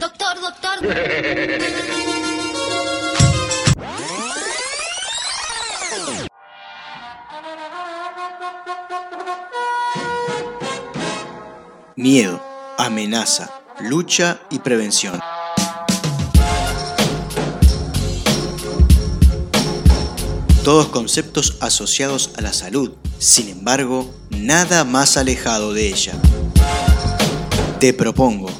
Doctor, doctor. Miedo, amenaza, lucha y prevención. Todos conceptos asociados a la salud, sin embargo, nada más alejado de ella. Te propongo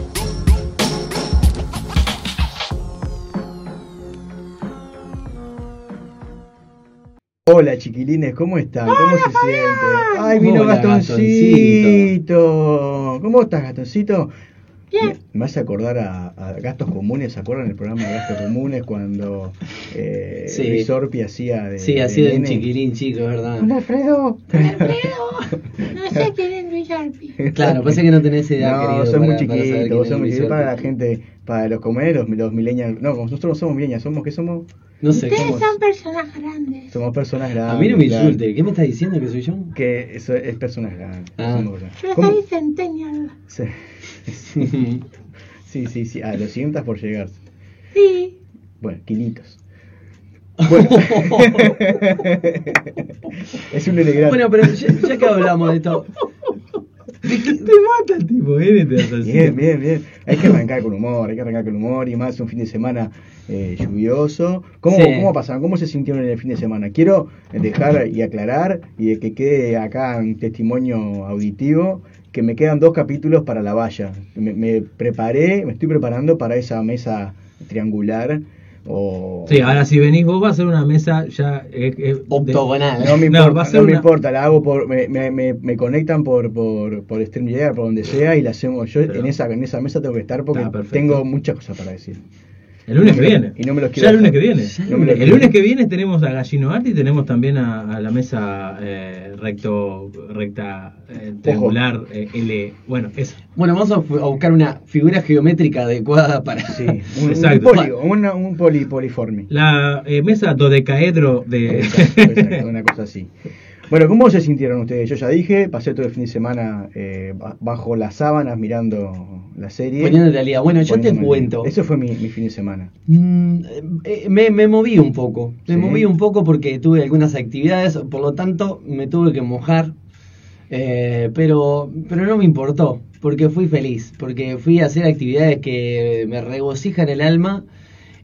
Hola chiquilines, ¿cómo están? ¿Cómo se sienten? Ay, vino Hola, Gastoncito. ¿Cómo estás, Gastoncito? Bien. Me hace acordar a, a Gastos Comunes, ¿se acuerdan el programa de Gastos Comunes cuando eh, Sí. Luis Orpi hacía de Sí, así de un nene? chiquilín chico, verdad. Hola, Alfredo. Alfredo. No sé quién Claro, pasa que no tenés edad, No, querido. son para- muy para es sos muy Luis chiquitos para la gente, para los comunes, los, millennials. No, nosotros no somos millennials, somos, ¿qué somos? No sé, Ustedes son personas grandes. Somos personas grandes. A mí no me insulte, ¿qué me estás diciendo que soy yo? Que eso es personas grandes. Ah. somos grandes. Yo soy centennial. Sí. Sí, sí, sí. Ah, lo sientas por llegar. Sí. Bueno, kilitos. Bueno. es un elegante. bueno, pero ya, ya que hablamos de esto. Te mata el tipo, ¿eh? Bien, bien, bien. Hay que arrancar con humor, hay que arrancar con humor y más un fin de semana eh, lluvioso. ¿Cómo, Sí. ¿Cómo pasaron? ¿Cómo se sintieron en el fin de semana? Quiero dejar y aclarar y de que quede acá un testimonio auditivo que me quedan dos capítulos para la valla. Me, me preparé, me estoy preparando para esa mesa triangular o... Sí, ahora si venís vos va a ser una mesa ya... eh, eh, de- Octogonal. No me No, importa, va a no ser me importa, la hago por, me, me, me, me conectan por, por, por StreamYard, por donde sea, y la hacemos. Yo Pero- en esa, en esa mesa tengo que estar porque tengo muchas cosas para decir. El lunes que viene. y no me los quiero ya el lunes que viene. No me el lunes que viene tenemos a Gallino Art y tenemos también a, a la mesa eh, recto, recta, eh, triangular, eh, L. Bueno, esa. Bueno, vamos a, buscar una figura geométrica adecuada para. Sí, un, un Exacto. polio, una- un poli, poliforme. La eh, mesa dodecaedro de... Exacto, exacto, una cosa así. Bueno, ¿cómo se sintieron ustedes? Yo ya dije, pasé todo el fin de semana eh, ba- bajo las sábanas mirando la serie. Poniéndote al día. Bueno, yo te cuento. Eso fue mi, mi fin de semana. Mm, eh, me, me moví un poco, me Sí. moví un poco porque tuve algunas actividades, por lo tanto me tuve que mojar, eh, pero, pero no me importó, porque fui feliz, porque fui a hacer actividades que me regocijan el alma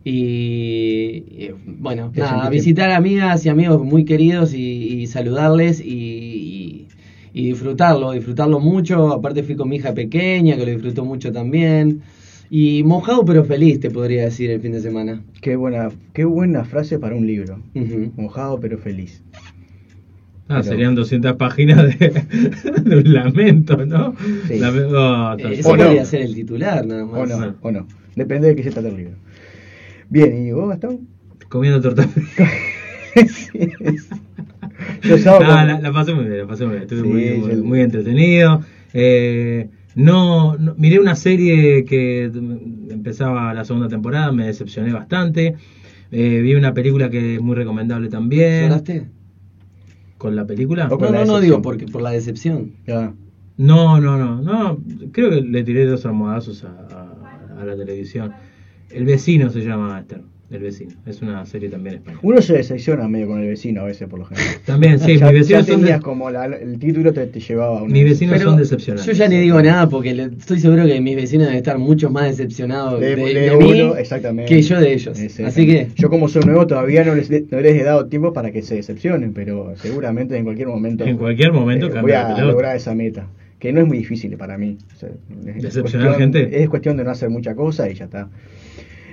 y, y, bueno, nada, visitar amigas y amigos muy queridos y, y saludarles y, y- y disfrutarlo, disfrutarlo mucho, aparte fui con mi hija pequeña que lo disfrutó mucho también. Y mojado pero feliz, te podría decir, el fin de semana. Qué buena, qué buena frase para un libro. Mojado pero feliz. Ah, Pero- serían 200 páginas de, de un lamento, ¿no? Sí. Oh, Eh, no. podría ser el titular, nada más. O no, o no. Depende de qué se trata el libro. Bien, ¿y vos, Gastón? Comiendo torta. Sí, Yo Ah, con- la, la pasé muy bien, la pasé muy bien. Estuve Sí, muy, muy, yo- muy entretenido. Eh, no, no- miré una serie que empezaba la segunda temporada, me decepcioné bastante. Eh, vi una película que es muy recomendable también. ¿Lloraste? ¿Con la película? No, la no, no digo porque por la decepción. Ya. No, no, no, no. Creo que le tiré dos almohadazos a, a- a la televisión. El vecino se llama Esther. El vecino. Es una serie también española. Uno se decepciona medio con el vecino a veces, por lo general. También, sí, ya, mis ya vecinos son tenías de- como la- el título te, te llevaba a Mis vecinos Pero son decepcionantes. yo ya ni digo nada porque le- estoy seguro que mis vecinos deben estar mucho más decepcionados de, de, de de mí uno, exactamente. que yo de ellos. Así que, Yo como soy nuevo todavía no les, no les he dado tiempo para que se decepcionen, pero seguramente en cualquier momento... En cualquier momento eh, voy a pelota. lograr esa meta. Que no es muy difícil para mí. O sea, es ¿Decepcionar cuestión- gente? Es cuestión de no hacer mucha cosa y ya está.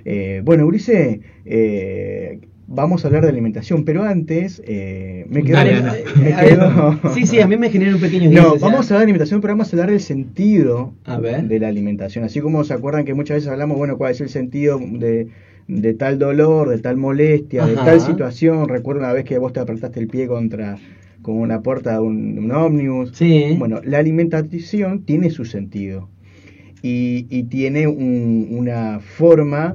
Eh, bueno, Ulises, eh, vamos a hablar de alimentación, pero antes eh, me quedo... Dale, me sí, sí, a mí me genera un pequeño No, vamos a hablar de alimentación, pero vamos a hablar del sentido A ver. de la alimentación. Así como se acuerdan que muchas veces hablamos, bueno, cuál es el sentido de, de tal dolor, de tal molestia, de tal situación. Recuerdo una vez que vos te apretaste el pie contra con una puerta de un, un ómnibus. Sí. Bueno, la alimentación tiene su sentido y, y tiene un- una forma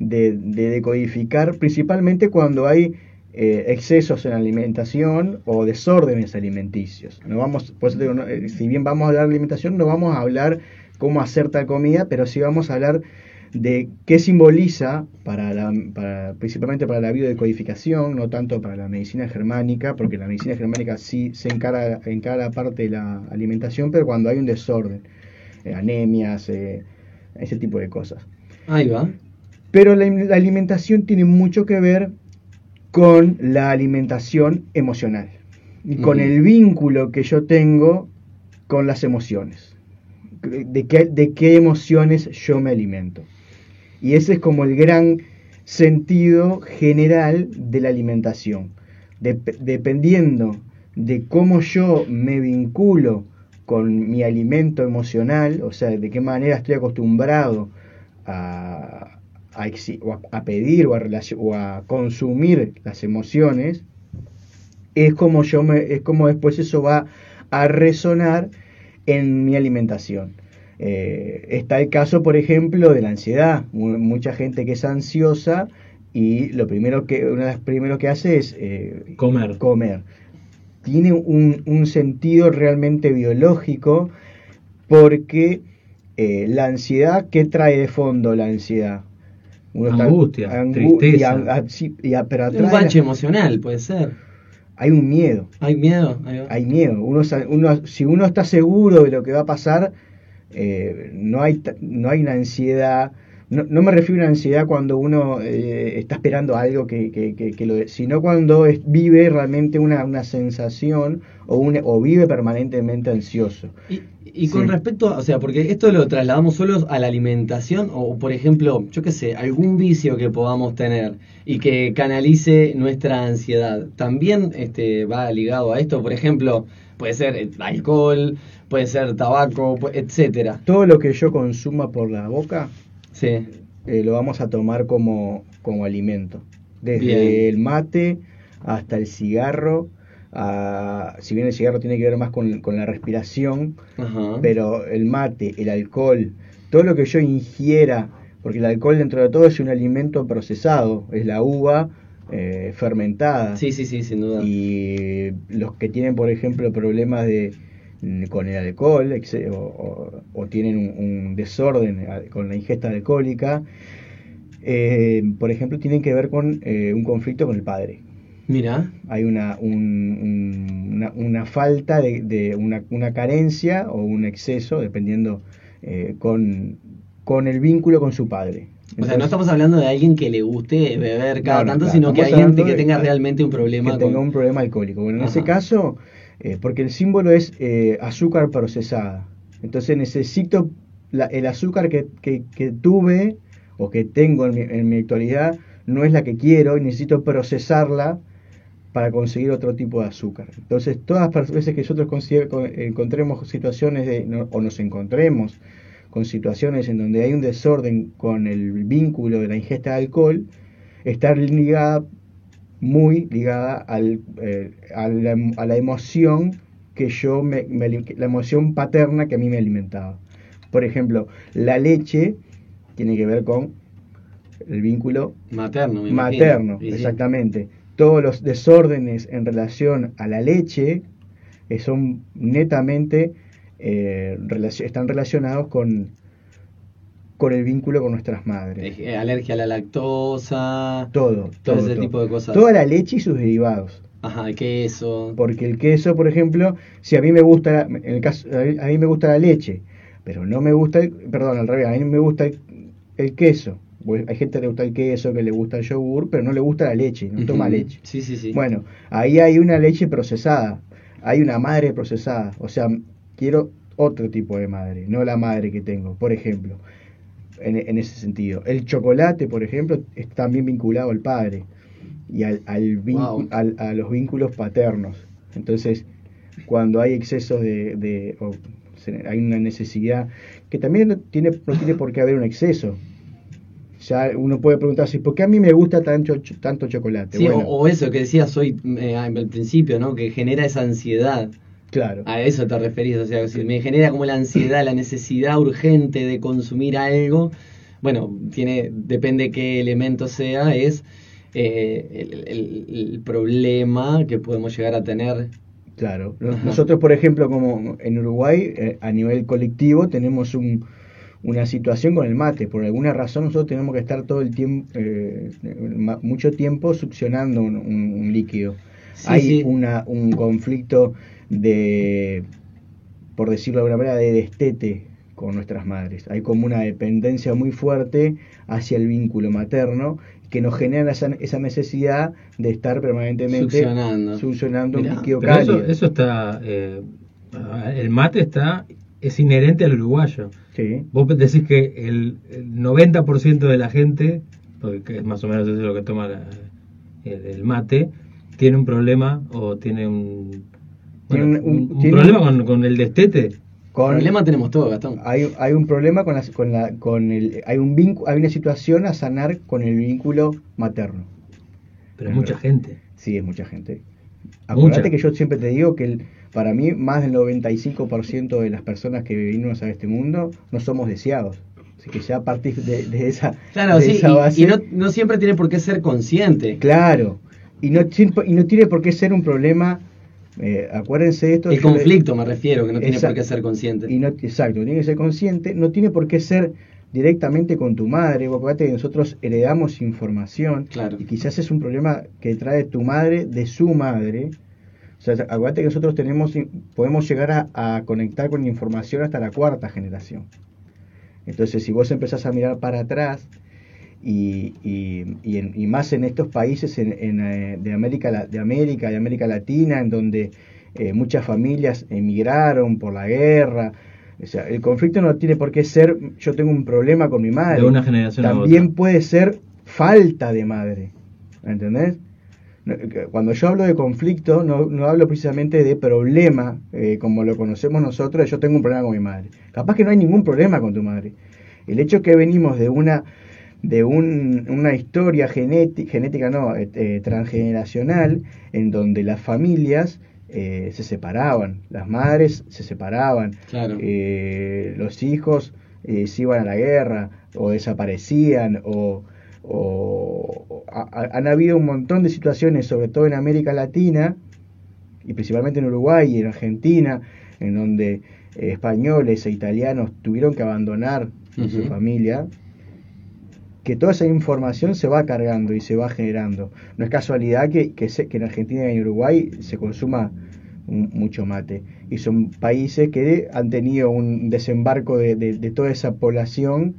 de, de decodificar, principalmente cuando hay eh, excesos en alimentación o desórdenes alimenticios. No vamos, eh, si bien vamos a hablar de alimentación, no vamos a hablar cómo hacer tal comida, pero sí vamos a hablar de qué simboliza para la, para- principalmente para la biodecodificación, no tanto para la medicina germánica, porque la medicina germánica sí se encara en cada parte de la alimentación, pero cuando hay un desorden, eh, anemias, eh, ese tipo de cosas. Ahí va. Pero la, la alimentación tiene mucho que ver con la alimentación emocional y con el vínculo que yo tengo con las emociones. De qué, de qué emociones yo me alimento. Y ese es como el gran sentido general de la alimentación. Dep- dependiendo de cómo yo me vinculo con mi alimento emocional, o sea, de qué manera estoy acostumbrado a, a exi- o a- a pedir o a, relacio- o a consumir las emociones, es como yo me, es como después eso va a resonar en mi alimentación. Eh, está el caso, por ejemplo, de la ansiedad. Mu- mucha gente que es ansiosa y lo primero que, uno de los primeros que hace es eh, Comer. comer. Tiene un, un sentido realmente biológico porque eh, la ansiedad, ¿qué trae de fondo la ansiedad? Uno está- Angustia, angu- tristeza. y a- a- sí, y a- pero Un bache emocional, puede ser. hay un miedo. ¿Hay miedo? Hay miedo. Uno, si uno está seguro de lo que va a pasar, eh, no, hay, no hay una ansiedad. No, no me refiero a una ansiedad cuando uno eh, está esperando algo que, que, que- que lo sino cuando es- vive realmente una, una sensación o, una, o vive permanentemente ansioso. Y, y con Sí. respecto, a- o sea, porque esto lo trasladamos solo a la alimentación o, por ejemplo, yo qué sé, algún vicio que podamos tener y que canalice nuestra ansiedad, también este, va ligado a esto, por ejemplo, puede ser eh, alcohol, puede ser tabaco, etcétera. Todo lo que yo consuma por la boca Sí, eh, lo vamos a tomar como, como alimento. Desde Bien. el mate hasta el cigarro. A- si bien el cigarro tiene que ver más con, con la respiración, ajá. pero el mate, el alcohol, todo lo que yo ingiera, porque el alcohol dentro de todo es un alimento procesado, es la uva eh, fermentada. Sí, sí, sí, sin duda. Y los que tienen, por ejemplo, problemas de mm, con el alcohol o, o- o tienen un, un desorden con la ingesta alcohólica, eh, por ejemplo, tienen que ver con eh, un conflicto con el padre. Mira, Hay una, un- un- una, una falta de, de una, una carencia o un exceso, dependiendo eh, con, con el vínculo con su padre. o sea, no estamos hablando de alguien que le guste beber cada No, no, tanto, claro, sino que alguien hablando que de- tenga realmente un problema que con... tenga un problema alcohólico. Bueno, en ese caso, eh, porque el símbolo es eh, azúcar procesada. Entonces necesito la- el azúcar que, que- que tuve o que tengo en mi, en mi actualidad no es la que quiero y necesito procesarla para conseguir otro tipo de azúcar. Entonces, todas las veces que nosotros encontremos situaciones de, no- o nos encontremos con situaciones en donde hay un desorden con el vínculo de la ingesta de alcohol, está ligada, muy ligada al, eh, a, la, a la emoción que yo me, la emoción paterna que a mí me alimentaba. Por ejemplo, la leche tiene que ver con el vínculo Materno, me materno, exactamente. Todos los desórdenes en relación a la leche eh, son netamente eh, están relacionados con, con el vínculo con nuestras madres. Alergia a la lactosa, Todo, todo, todo, ese todo. tipo de cosas. Toda la leche y sus derivados. Ajá, queso. Porque el queso, por ejemplo, si a mí me gusta, en el caso, a mí- a mí me gusta la leche, pero no me gusta, el, perdón, al revés, a mí me gusta el, el queso. Pues hay gente que le gusta el queso, que le gusta el yogur, pero no le gusta la leche, no toma leche. Sí, sí, sí. Bueno, ahí hay una leche procesada, hay una madre procesada, o sea, quiero otro tipo de madre, no la madre que tengo, por ejemplo, en, en ese sentido. El chocolate, por ejemplo, está también vinculado al padre y al, al Wow. al- a los vínculos paternos. Entonces, cuando hay exceso de... de- o hay una necesidad, que también no tiene, no tiene por qué haber un exceso, ya uno puede preguntarse, ¿por qué a mí me gusta tanto, tanto chocolate? Sí, o- bueno, o, eso que decías hoy eh, al principio, ¿no? Que genera esa ansiedad. claro. A eso te referís, o sea, si me genera como la ansiedad, la necesidad urgente de consumir algo, bueno, tiene, depende qué elemento sea, es eh, el, el- el problema que podemos llegar a tener. Claro. Nosotros, por ejemplo, como en Uruguay, eh, a nivel colectivo, tenemos un, una situación con el mate. Por alguna razón, nosotros tenemos que estar todo el tiempo, eh, mucho tiempo succionando un, un- un líquido. Sí, Hay sí. Una, un conflicto de, por decirlo de alguna manera, de destete con nuestras madres. Hay como una dependencia muy fuerte hacia el vínculo materno que nos genera esa, esa necesidad de estar permanentemente Succionando. succionando un líquido Pero eso, cálido. eso está. eh, el mate está. Es inherente al uruguayo. Sí. Vos decís que el, el 90% de la gente, porque es más o menos eso lo que toma la- el, el mate, tiene un problema o tiene un, Tiene bueno, un- un- un tiene problema un- con, con el destete. Con, Problema tenemos todos, Gastón. hay, hay un problema con, las- con, la, con el. Hay, un vincu- hay una situación a sanar con el vínculo materno. Pero Es mucha verdad. gente. Sí, es mucha gente. Acuérdate Mucha. que yo siempre te digo que el- para mí más del 95% de las personas que venimos a este mundo no somos deseados. Así que ya a partir de, de esa, Claro, de sí, esa y- base- y, no, no siempre tiene por qué ser consciente. Claro. Y no, y no tiene por qué ser un problema. eh, acuérdense de esto. El le- conflicto me refiero, que no tiene por qué ser consciente. Y no, exacto, tiene que ser consciente, no tiene por qué ser directamente con tu madre, acuérdate que nosotros heredamos información Claro. y quizás es un problema que trae tu madre de su madre. O sea, acuérdate que nosotros tenemos, podemos llegar a, a conectar con información hasta la cuarta generación. Entonces, si vos empezás a mirar para atrás, y, y, y, en- y más en estos países en, en, eh, de, América, de América, de América Latina, en donde eh, muchas familias emigraron por la guerra. O sea, el conflicto no tiene por qué ser yo tengo un problema con mi madre. De una generación a También otra. puede ser falta de madre. ¿Entendés? Que Cuando yo hablo de conflicto, no, no hablo precisamente de problema, eh, como lo conocemos nosotros, yo tengo un problema con mi madre. Capaz que no hay ningún problema con tu madre. El hecho que venimos de una de un- una historia genética, genética no, eh, eh, transgeneracional, en donde las familias eh, se separaban, las madres se separaban, Claro. eh, los hijos eh, se iban a la guerra o desaparecían o, o- o ha- ha- han habido un montón de situaciones, sobre todo en América Latina y principalmente en Uruguay y en Argentina, en donde eh, españoles e italianos tuvieron que abandonar su familia, que toda esa información se va cargando y se va generando. No es casualidad que, que, se- que en Argentina y en Uruguay se consuma un- mucho mate. Y son países que han tenido un desembarco de, de- de toda esa población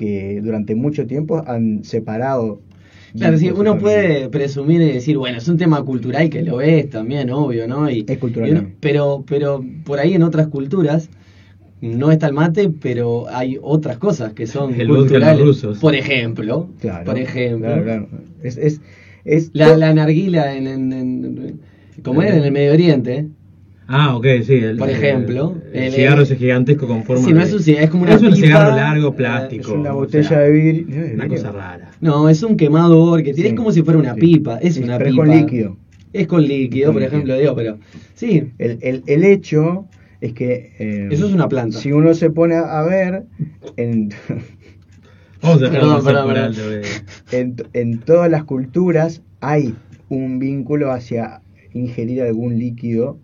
que durante mucho tiempo han separado. Claro, sí, uno puede presumir y decir, bueno, es un tema cultural que lo es también, obvio, ¿no? Y, Es cultural y uno- también. pero, pero por ahí en otras culturas no está el mate, pero hay otras cosas que son El de los culturales. rusos. Por ejemplo, Claro, por ejemplo, claro, claro. Es, es, es la, la narguila en, en, en- como era en el Medio Oriente. Ah, ok, sí. El, Por ejemplo, el, el- cigarro ese gigantesco con forma Sí, no es un cigarro, es como una Es un pipa, cigarro largo, eh, plástico. es una o botella sea, de vidrio. Una cosa rara. No, es un quemador que tiene Sí, es como si fuera una sí. pipa, es una pero es pipa. con líquido. Es con líquido, Con por líquido. ejemplo, digo, pero sí, El, el, el hecho es que. eh, eso es una planta. Si uno se pone a ver, en, Vamos a dejar Perdón, pasar perdón, por perdón. alto, en, en todas las culturas hay un vínculo hacia ingerir algún líquido,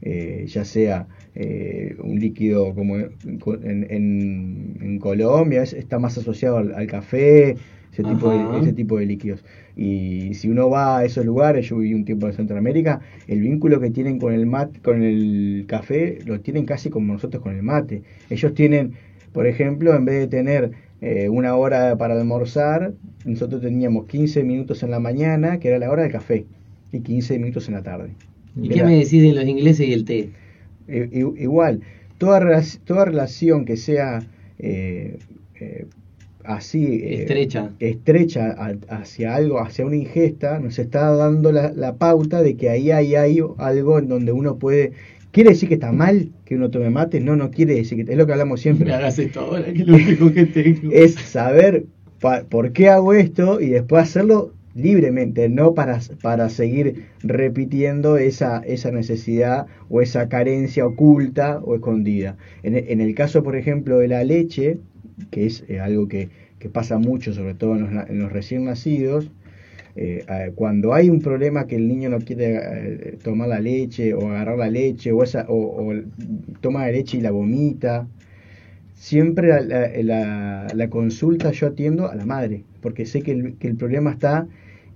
eh, ya sea eh, un líquido como en, en- en Colombia, es- está más asociado al, al café, ese tipo, de, ese tipo de líquidos. Y si uno va a esos lugares, yo viví un tiempo en Centroamérica, el vínculo que tienen con el mate, con el café, lo tienen casi como nosotros con el mate. Ellos tienen, por ejemplo, en vez de tener eh, una hora para almorzar, nosotros teníamos 15 minutos en la mañana, que era la hora del café, y 15 minutos en la tarde. ¿Y qué me decís de los ingleses y el té? igual, toda, toda relación que sea eh, eh, así eh, Estrecha. estrecha a- hacia algo, hacia una ingesta, nos está dando la, la pauta de que ahí hay, hay algo en donde uno puede... ¿Quiere decir que está mal que uno tome mate? No, no quiere decir que... Es lo que hablamos siempre. Me hagas esto ahora, que es lo único que tengo. Es saber ¿por qué hago esto? Y después hacerlo libremente, no para, para seguir repitiendo esa, esa necesidad o esa carencia oculta o escondida. En, el caso, por ejemplo, de la leche, que es eh, algo que, que pasa mucho, sobre todo en los, en los recién nacidos, eh, cuando hay un problema que el niño no quiere eh, tomar la leche o agarrar la leche o, esa, o, toma la leche y la vomita, siempre la- la- la consulta yo atiendo a la madre, porque sé que el, que el problema está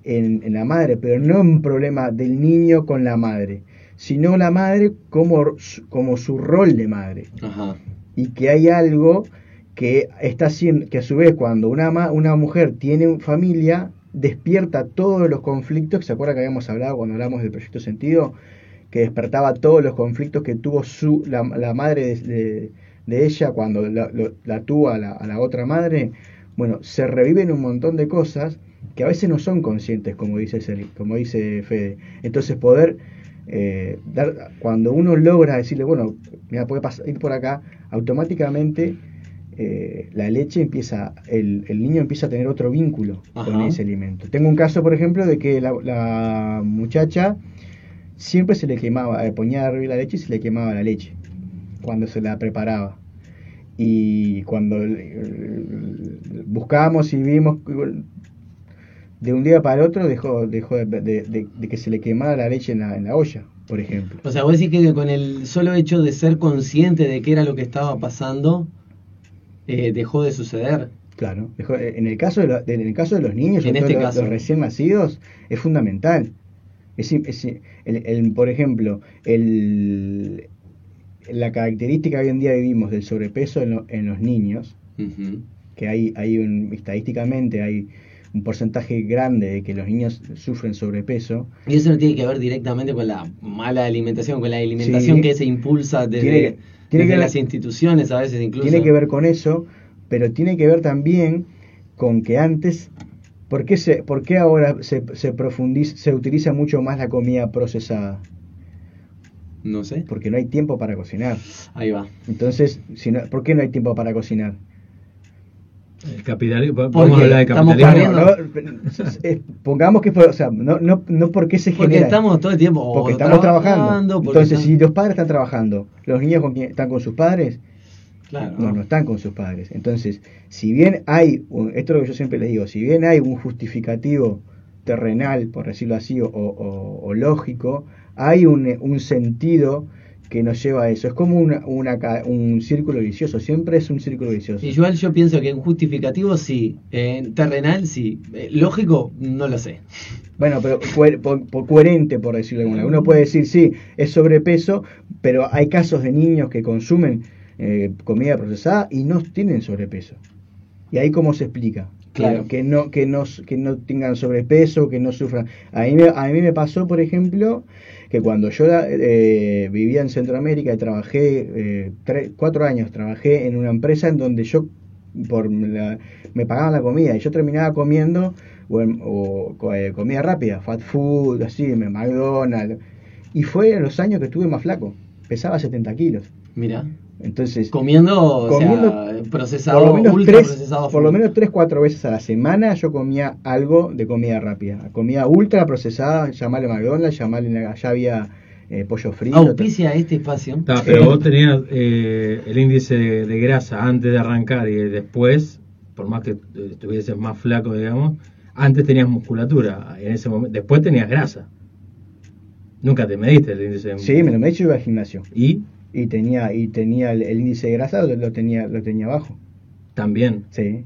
en, en la madre, pero no un problema del niño con la madre, sino la madre como, su- como su rol de madre. Ajá. y que hay algo que está haciendo que a su vez cuando una ma- una mujer tiene familia despierta todos los conflictos. Se acuerda que habíamos hablado cuando hablamos del proyecto sentido que despertaba todos los conflictos que tuvo su la, la madre de, de- de ella cuando la, lo- la tuvo a la, a la otra madre. Bueno se reviven un montón de cosas que a veces no son conscientes como dice como dice Fede entonces poder eh, dar, cuando uno logra decirle, bueno, mira, puede pasar, ir por acá, automáticamente eh, la leche empieza, el, el niño empieza a tener otro vínculo con ese alimento. Tengo un caso, por ejemplo, de que la, la muchacha siempre se le quemaba, eh, ponía a hervir la leche y se le quemaba la leche cuando se la preparaba. Y cuando eh, buscábamos y vimos de un día para el otro dejó, dejó de, de- de- de que se le quemara la leche en la, en la olla, por ejemplo. O sea, vos decís que con el solo hecho de ser consciente de qué era lo que estaba pasando, eh, dejó de suceder. Claro, dejó- eh, en el caso de, lo- en el caso de los niños, En este los, caso. los recién nacidos, es fundamental. Es, es el- el- por ejemplo, el, la característica que hoy en día vivimos del sobrepeso en, lo- en los niños, que hay, hay un, estadísticamente hay un porcentaje grande de que los niños sufren sobrepeso, Y eso no tiene que ver directamente con la mala alimentación, con la alimentación Sí. que se impulsa desde, Tiene- tiene desde que ver- las instituciones a veces incluso. tiene que ver con eso, pero tiene que ver también con que antes, ¿por qué, se, por qué ahora se, se profundiza, se utiliza mucho más la comida procesada? No sé. Porque no hay tiempo para cocinar. Ahí va. Entonces, si no, ¿por qué no hay tiempo para cocinar? El capitalismo, Porque vamos a hablar de capitalismo. No, eh, pongamos que fue, o sea, no, no, no porque se Porque genera. estamos todo el tiempo o porque estamos trabajando. porque Entonces, están- si los padres están trabajando, los niños con están con sus padres, Claro. no, no están con sus padres. Entonces, si bien hay, un- esto es lo que yo siempre les digo, si bien hay un justificativo terrenal, por decirlo así, o, o- o lógico, hay un, un sentido que nos lleva a eso. Es como una, una un círculo vicioso, siempre es un círculo vicioso. Igual yo pienso que en justificativo sí, en terrenal sí, Eh, lógico no lo sé. Bueno, pero coher- por, por coherente, por decirlo de alguna. Uno puede decir, sí, es sobrepeso, pero hay casos de niños que consumen eh, comida procesada y no tienen sobrepeso. ¿Y ahí cómo se explica? Claro. Que, no, que, no, que no tengan sobrepeso, que no sufran. A mí, a mí me pasó, por ejemplo, que cuando yo eh, vivía en Centroamérica y trabajé, eh, cuatro años, trabajé en una empresa en donde yo por la- me pagaban la comida y yo terminaba comiendo o, o eh, comida rápida, fat food, así, McDonald's. Y fue en los años que estuve más flaco, pesaba 70 kilos. Mira, Entonces, comiendo, o sea, procesado, por lo menos ultra tres, procesado. por lo menos tres, cuatro veces a la semana yo comía algo de comida rápida. Comida ultra procesada, llamarle McDonald's, llamarle, allá había eh, pollo frito. Auspicia este espacio. Está, pero vos tenías eh, el índice de, de grasa antes de arrancar y después, por más que eh, estuvieses más flaco, digamos, antes tenías musculatura, en ese momento, después tenías grasa. Nunca te mediste el índice de Sí, me lo me he hecho iba al gimnasio. Y Y tenía, y tenía el, el índice de grasa, lo, lo tenía, lo tenía bajo. también, Sí.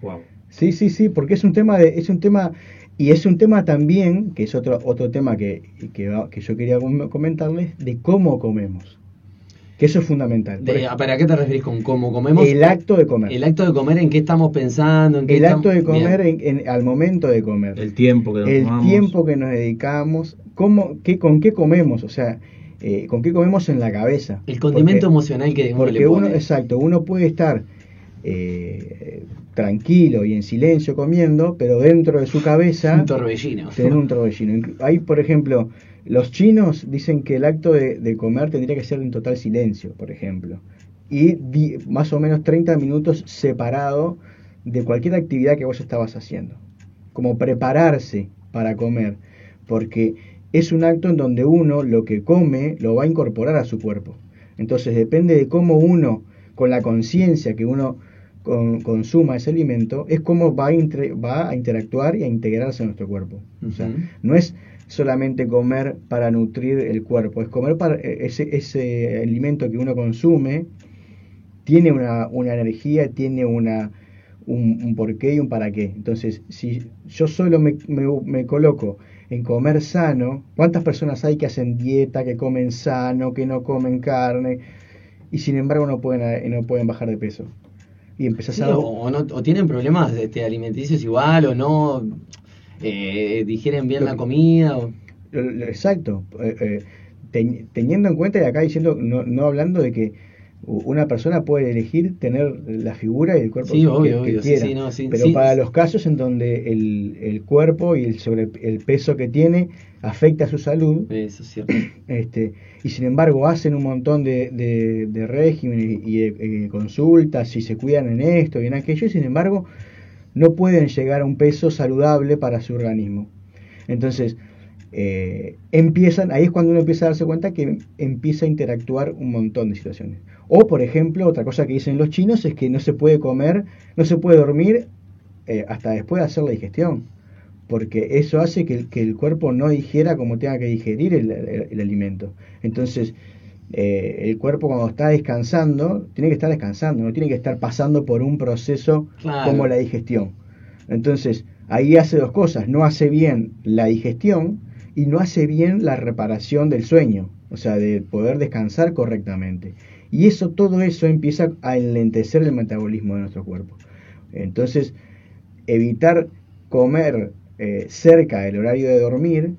wow. Sí, sí, sí, porque es un tema de, es un tema, y es un tema también, que es otro, otro tema que, que, que yo quería com- comentarles, de cómo comemos. Que eso es fundamental. De, ¿Para qué te referís con cómo comemos? el acto de comer. El acto de comer, ¿en qué estamos pensando? ¿En qué El acto de comer en- en- al momento de comer. El tiempo que nos el tomamos. tiempo que nos dedicamos, cómo, qué, con qué comemos, o sea, eh, con qué comemos en la cabeza. El condimento Porque- emocional que uno Porque le uno, exacto, uno puede estar eh, tranquilo y en silencio comiendo, pero dentro de su cabeza Un torbellino. tener un torbellino. Hay, por ejemplo, los chinos dicen que el acto de, de comer tendría que ser en total silencio, por ejemplo. Y di- más o menos 30 minutos separado de cualquier actividad que vos estabas haciendo, como prepararse para comer, porque es un acto en donde uno lo que come lo va a incorporar a su cuerpo. Entonces depende de cómo uno, con la conciencia que uno consuma ese alimento, es cómo va a, va a interactuar y a integrarse en nuestro cuerpo. O sea, no es solamente comer para nutrir el cuerpo, es comer para e, ese, ese alimento que uno consume, tiene una, una energía, tiene una, un, un, porqué y un para qué. Entonces, si yo solo me, me, me, coloco en comer sano, ¿cuántas personas hay que hacen dieta, que comen sano, que no comen carne y sin embargo no pueden, no pueden bajar de peso? Y empezás a... O, no, o tienen problemas este, alimenticios igual o no eh, digieren bien la comida. Exacto. Eh, eh, teniendo en cuenta, y acá diciendo, no, no hablando de que una persona puede elegir tener la figura y el cuerpo que, quiera. pero para los casos en donde el, el, cuerpo y el sobre el peso que tiene afecta a su salud este y sin embargo hacen un montón de, de, de régimen y, consultas y se cuidan en esto y en aquello y sin embargo no pueden llegar a un peso saludable para su organismo. Entonces, eh, empiezan, ahí es cuando uno empieza a darse cuenta que empieza a interactuar un montón de situaciones. O, por ejemplo, otra cosa que dicen los chinos es que no se puede comer, no se puede dormir eh, hasta después de hacer la digestión, porque eso hace que, el cuerpo no digiera como tenga que digerir el alimento. Entonces, eh, el cuerpo cuando está descansando, tiene que estar descansando, no tiene que estar pasando por un proceso como la digestión. Entonces, ahí hace dos cosas, no hace bien la digestión y no hace bien la reparación del sueño, o sea, de poder descansar correctamente. Y eso, todo eso empieza a enlentecer el metabolismo de nuestro cuerpo. Entonces, evitar comer eh, cerca del horario de dormir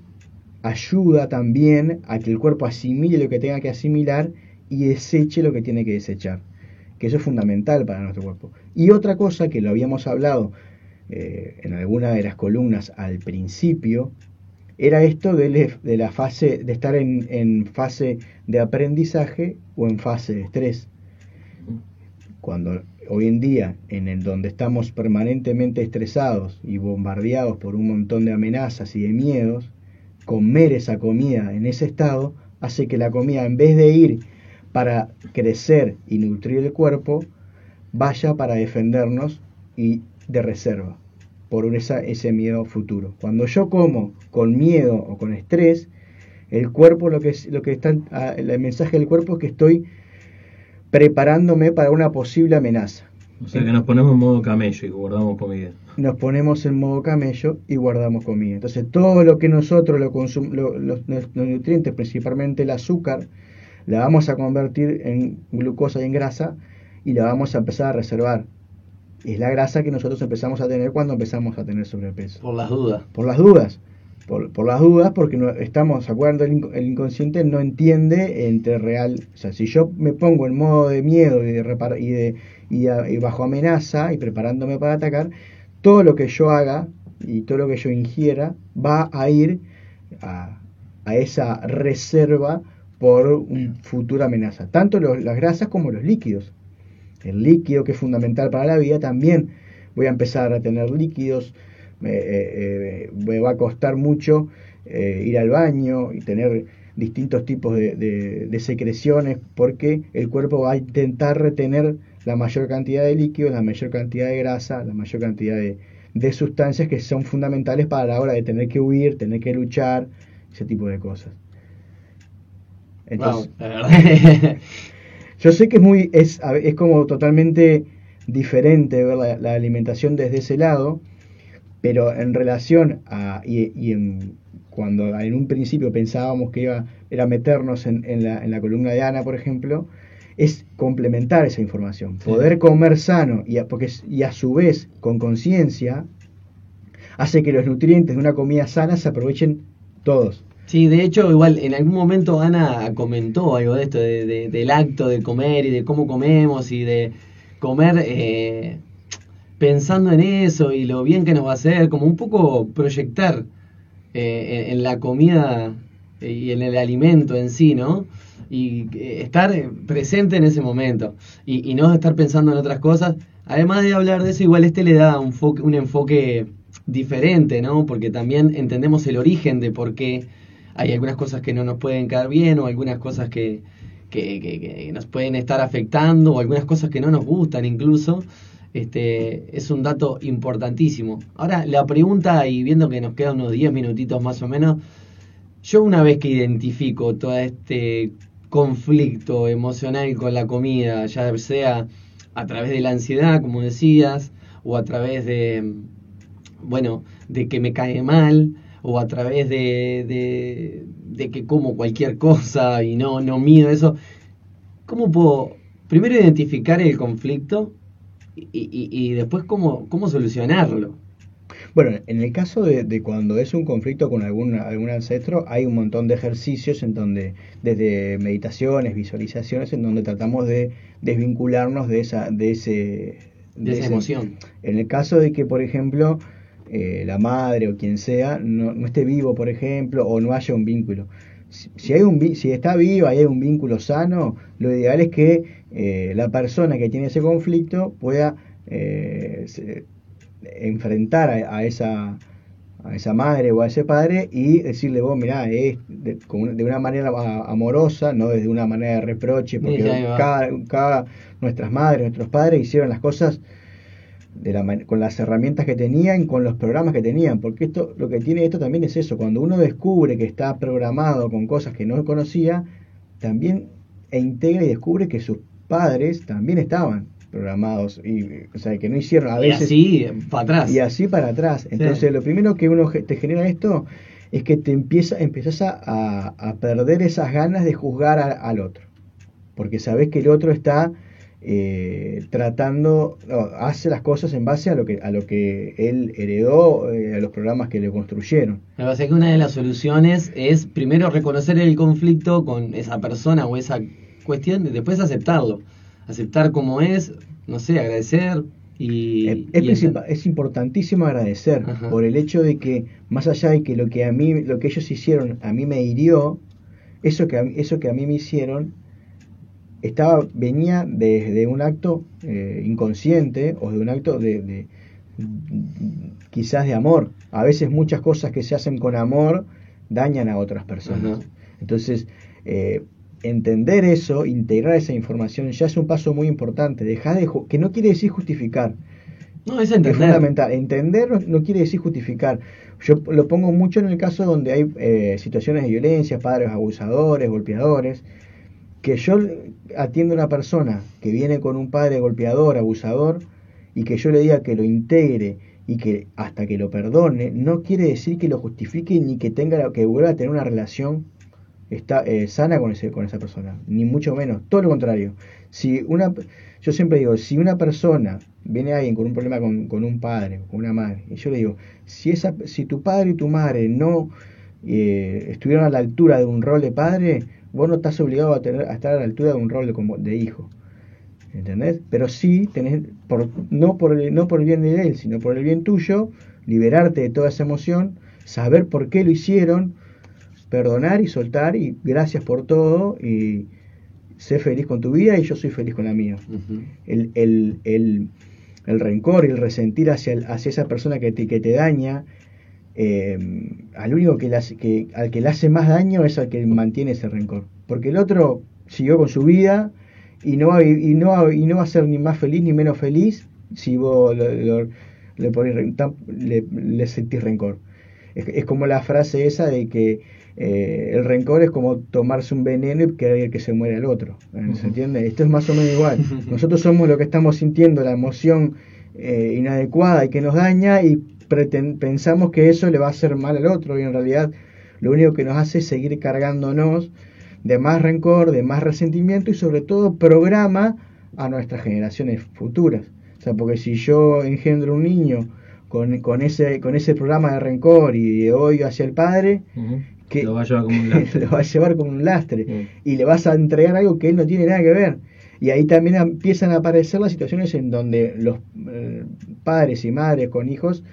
ayuda también a que el cuerpo asimile lo que tenga que asimilar y deseche lo que tiene que desechar, que eso es fundamental para nuestro cuerpo. Y otra cosa que lo habíamos hablado eh, en alguna de las columnas al principio, era esto de, la fase, de estar en, en, fase de aprendizaje o en fase de estrés. Cuando hoy en día, en el donde estamos permanentemente estresados y bombardeados por un montón de amenazas y de miedos, comer esa comida en ese estado hace que la comida, en vez de ir para crecer y nutrir el cuerpo, vaya para defendernos y de reserva por esa, ese miedo futuro. Cuando yo como con miedo o con estrés, el cuerpo lo que lo que está ah, el mensaje del cuerpo es que estoy preparándome para una posible amenaza. O sea que nos ponemos en modo camello y guardamos comida. Nos ponemos en modo camello y guardamos comida. Entonces todo lo que nosotros lo consum los, nutrientes, principalmente el azúcar, la vamos a convertir en glucosa y en grasa y la vamos a empezar a reservar. Es la grasa que nosotros empezamos a tener cuando empezamos a tener sobrepeso. Por las dudas. Por las dudas. Por, las dudas, porque no, estamos, ¿se acuerdan? El, inconsciente no entiende entre real. O sea, si yo me pongo en modo de miedo y de, y de y, bajo amenaza y preparándome para atacar, todo lo que yo haga y todo lo que yo ingiera va a ir a, esa reserva por una futura amenaza, tanto las grasas como los líquidos. El líquido que es fundamental para la vida también voy a empezar a tener líquidos, me, eh, eh, va a costar mucho eh, ir al baño y tener distintos tipos de secreciones porque el cuerpo va a intentar retener la mayor cantidad de líquidos, la mayor cantidad de grasa, la mayor cantidad de, sustancias que son fundamentales para la hora de tener que huir, tener que luchar, ese tipo de cosas. Entonces, yo sé que es muy, es, es como totalmente diferente ver la, alimentación desde ese lado, pero en relación a, y, en, cuando en un principio pensábamos que iba, era meternos en, en, la, en la columna de Ana, por ejemplo, es complementar esa información. Poder comer sano y a, porque, y a su vez con conciencia hace que los nutrientes de una comida sana se aprovechen todos. Sí, de hecho, igual en algún momento Ana comentó algo de esto, de, del acto de comer y de cómo comemos y de comer eh, pensando en eso y lo bien que nos va a hacer, como un poco proyectar eh, en, la comida y en el alimento en sí, ¿no? y estar presente en ese momento y, no estar pensando en otras cosas. Además de hablar de eso, igual este le da un, un enfoque diferente, ¿no? Porque también entendemos el origen de por qué hay algunas cosas que no nos pueden caer bien o algunas cosas que, que, que- que nos pueden estar afectando o algunas cosas que no nos gustan incluso. Este, es un dato importantísimo. Ahora, la pregunta, y viendo que nos quedan unos 10 minutitos más o menos, yo una vez que identifico todo este conflicto emocional con la comida, ya sea a través de la ansiedad, como decías, o a través de, bueno, de que me cae mal, o a través de, de, de que como cualquier cosa y no, no mido eso, ¿cómo puedo primero identificar el conflicto y, y, y después cómo, cómo solucionarlo? Bueno, en el caso de, de cuando es un conflicto con algún, algún ancestro, hay un montón de ejercicios en donde, desde meditaciones, visualizaciones, en donde tratamos de desvincularnos de esa, de ese, De esa ese- emoción. En el caso de que, por ejemplo, eh, la madre o quien sea no, no esté vivo, por ejemplo, o no haya un vínculo. Si, si hay un, si está viva y hay un vínculo sano, lo ideal es que eh, la persona que tiene ese conflicto pueda eh, se- enfrentar a, a esa a esa madre o a ese padre y decirle vos mirá es de, de una manera amorosa no desde una manera de reproche porque cada, cada nuestras madres nuestros padres hicieron las cosas de la man- con las herramientas que tenían, con los programas que tenían, porque esto lo que tiene esto también es eso, cuando uno descubre que está programado con cosas que no conocía, también e integra y descubre que sus padres también estaban programados y o sea, que no hicieron a Y veces así, para atrás. y así para atrás. Entonces, lo primero que uno te genera esto es que te empieza, empiezas a, a- a perder esas ganas de juzgar a- al otro. Porque sabes que el otro está eh, tratando, no, hace las cosas en base a lo que, a lo que él heredó, eh, a los programas que le construyeron. Me parece que una de las soluciones es primero reconocer el conflicto con esa persona o esa cuestión y después aceptarlo. Aceptar como es, no sé, agradecer y... Es, y es importantísimo agradecer Ajá. por el hecho de que más allá de que lo que a mí lo que ellos hicieron a mí me hirió eso que a, eso que a mí me hicieron estaba venía desde un acto eh, inconsciente o de un acto de, de- quizás de amor a veces muchas cosas que se hacen con amor dañan a otras personas entonces eh, entender eso integrar esa información ya es un paso muy importante dejar de que no quiere decir justificar No, es es entender. fundamental. Entender no, no quiere decir justificar. Yo lo pongo mucho en el caso donde hay eh, situaciones de violencia, padres abusadores, golpeadores, que yo atiendo a una persona que viene con un padre golpeador, abusador, y que yo le diga que lo integre y que hasta que lo perdone, no quiere decir que lo justifique ni que tenga que vuelva a tener una relación está, eh, sana con, ese, con esa persona, ni mucho menos, todo lo contrario. Si una, yo siempre digo, si una persona viene alguien con un problema con, con un padre con una madre, y yo le digo, si, esa, si tu padre y tu madre no eh, estuvieron a la altura de un rol de padre, vos no estás obligado a, tener, a estar a la altura de un rol de, como- de hijo. ¿Entendés? Pero sí tenés, por, no, por el, no por el bien de él, sino por el bien tuyo, liberarte de toda esa emoción, saber por qué lo hicieron, perdonar y soltar y gracias por todo y sé feliz con tu vida y yo soy feliz con la mía. El, el, el, el rencor y el resentir hacia, hacia esa persona que te, que te daña, eh, al único que, le hace- que al que le hace más daño es al que mantiene ese rencor. Porque el otro siguió con su vida y no va, y no, va- y no va a ser ni más feliz ni menos feliz si vos lo- lo- le, ponés le, le sentís rencor. Es, es como la frase esa de que eh, el rencor es como tomarse un veneno y querer que se muera el otro. ¿eh? ¿Se entiende? Esto es más o menos igual. Nosotros somos lo que estamos sintiendo, la emoción eh, inadecuada y que nos daña y pensamos que eso le va a hacer mal al otro y en realidad lo único que nos hace es seguir cargándonos de más rencor, de más resentimiento y sobre todo programa a nuestras generaciones futuras. O sea, porque si yo engendro un niño con, con, ese, con ese programa de rencor y de odio hacia el padre, que Lo va a llevar como un lastre. lo va a llevar como un lastre y le vas a entregar algo que él no tiene nada que ver. Y ahí también empiezan a aparecer las situaciones en donde los eh, padres y madres con hijos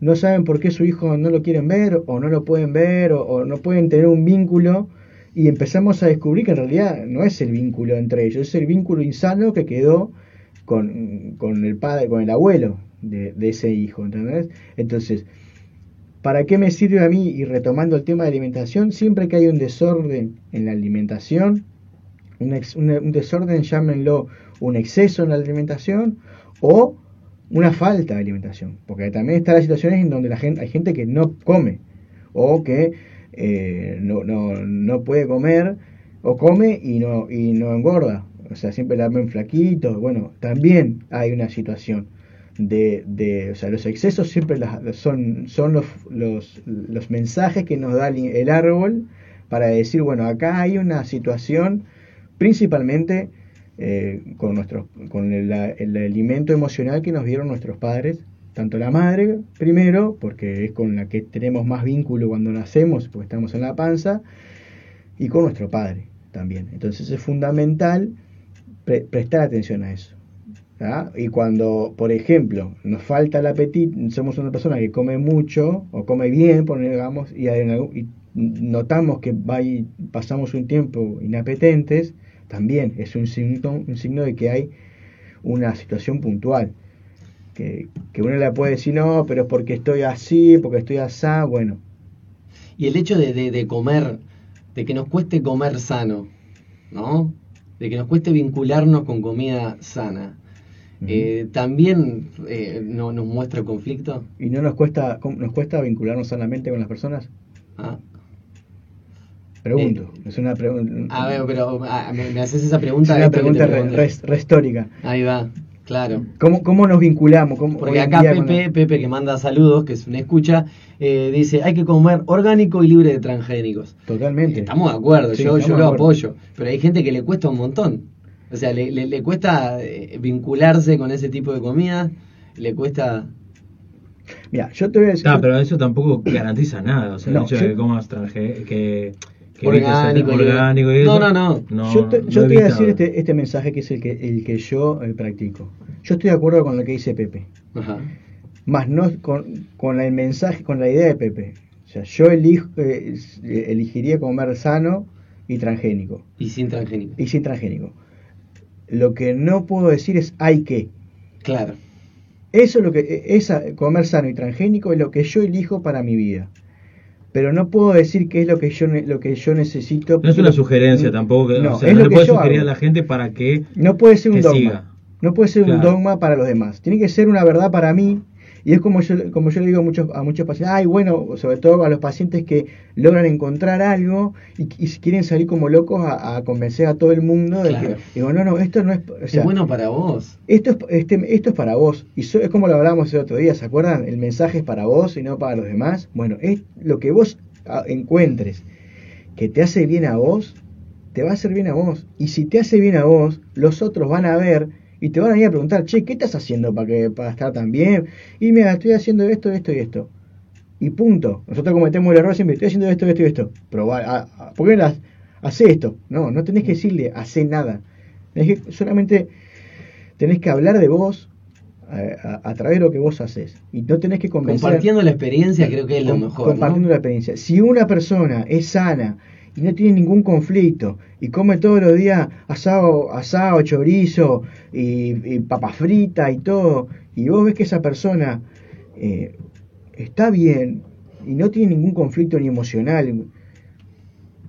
no saben por qué su hijo no lo quieren ver o no lo pueden ver o, no pueden tener un vínculo y empezamos a descubrir que en realidad no es el vínculo entre ellos, es el vínculo insano que quedó con, con el padre, con el abuelo de, ese hijo, ¿entendés? Entonces, ¿para qué me sirve a mí? Y retomando el tema de alimentación, siempre que hay un desorden en la alimentación, un, ex- un desorden, llámenlo un exceso en la alimentación o una falta de alimentación, porque también están las situaciones en donde la gente, hay gente que no come o que eh, no, no, no puede comer o come y no, y no engorda, o sea, siempre la ven flaquito, bueno, también hay una situación de, de o sea, los excesos siempre las- son, son los, los, los mensajes que nos da el, el árbol para decir, bueno, acá hay una situación principalmente eh, con, nuestros, con el, el alimento emocional que nos dieron nuestros padres, tanto la madre primero, porque es con la que tenemos más vínculo cuando nacemos, porque estamos en la panza, y con nuestro padre también. Entonces es fundamental pre- prestar atención a eso. Y cuando, por ejemplo, nos falta el apetito, somos una persona que come mucho o come bien, digamos, y, y notamos que pasamos un tiempo inapetentes, también es un signo, un signo de que hay una situación puntual. Que, que uno le puede decir, no, pero es porque estoy así, porque estoy así, bueno, Y el hecho de, de- de comer, de que nos cueste comer sano, ¿no? De que nos cueste vincularnos con comida sana, eh, también eh, no, nos muestra conflicto. y no nos cuesta, nos cuesta vincularnos sanamente con las personas. ¿ah? Pregunto, es una pregunta. A ver, pero ah, me, me haces esa es pregunta. una que te pregunta re- retórica. Ahí va, claro. ¿Cómo, ¿Cómo nos vinculamos? ¿Cómo, Porque acá Pepe, la- Pepe que manda saludos, que es una escucha, eh, dice hay que comer orgánico y libre de transgénicos. Totalmente. Estamos de acuerdo, Sí, yo, yo lo apoyo, pero hay gente que le cuesta un montón. O sea, le, le, le cuesta eh, vincularse con ese tipo de comida, le cuesta... Mira, yo te voy a decir. Ah, pero eso tampoco garantiza nada. O sea, No, el hecho yo- de que comas que Orgánico, orgánico y no, eso. no, no. yo te, no yo te voy a decir este, este mensaje que es el que, el que yo eh, practico. Yo estoy de acuerdo con lo que dice Pepe, Ajá. más no con, con el mensaje, con la idea de Pepe. O sea, yo elijo, eh, eh, elegiría comer sano y transgénico. Y sin transgénico. Y sin transgénico. Lo que no puedo decir es hay que. Claro. Eso es lo que esa comer sano y transgénico es lo que yo elijo para mi vida. Pero no puedo decir que es lo que yo lo que yo necesito. No es una sugerencia tampoco. que- No, o sea, es no lo le que puedes yo sugerir hago. a la gente para que. No puede ser un dogma. siga. No puede ser un Claro. dogma para los demás. Tiene que ser una verdad para mí. Y es como yo, como yo le digo a muchos, a muchos pacientes, ay, bueno, sobre todo a los pacientes que logran encontrar algo y, y quieren salir como locos a, a convencer a todo el mundo de Claro. que, digo, no, no, esto no es, o sea, es bueno para vos. esto es, este, esto es para vos. Y so- es como lo hablábamos el otro día, ¿se acuerdan? El mensaje es para vos y no para los demás. Bueno, es lo que vos ah, encuentres que te hace bien a vos, te va a hacer bien a vos. Y si te hace bien a vos, los otros van a ver y te van a ir a preguntar, che, ¿qué estás haciendo para, que, para estar tan bien? Y mira, estoy haciendo esto, esto y esto. Y punto. Nosotros cometemos el error siempre, estoy haciendo esto, esto y esto. Probar, ah, ah, ¿por qué las, hace esto? No, no tenés que decirle, hace nada. Tenés que solamente tenés que hablar de vos eh, a, a través de lo que vos haces. Y no tenés que convencer. Compartiendo la experiencia creo que es lo mejor. Compartiendo ¿no? la experiencia. Si una persona es sana y no tiene ningún conflicto y come todos los días asado, asado chorizo y, papa frita y todo, y vos ves que esa persona eh, está bien y no tiene ningún conflicto ni emocional,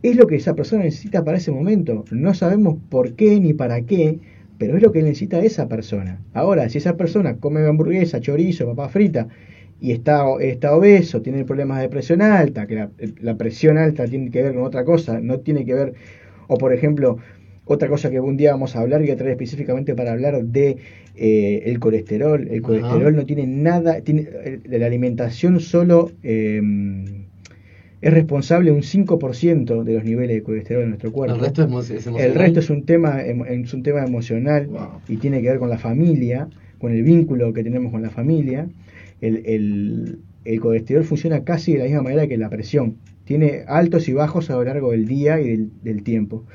es lo que esa persona necesita para ese momento. No sabemos por qué ni para qué, pero es lo que necesita esa persona. Ahora, si esa persona come hamburguesa, chorizo, papa frita y está, está obeso, tiene problemas de presión alta, que la, la presión alta tiene que ver con otra cosa, no tiene que ver, o por ejemplo, otra cosa que un día vamos a hablar y a traer específicamente para hablar de eh, el colesterol. El colesterol no tiene nada, tiene eh, de la alimentación solo eh, es responsable un 5% de los niveles de colesterol en nuestro cuerpo. El resto es, emo- es emocional. El resto es un tema, emo- es un tema emocional Wow. y tiene que ver con la familia, con el vínculo que tenemos con la familia. El, el- el colesterol funciona casi de la misma manera que la presión. Tiene altos y bajos a lo largo del día y del, del tiempo.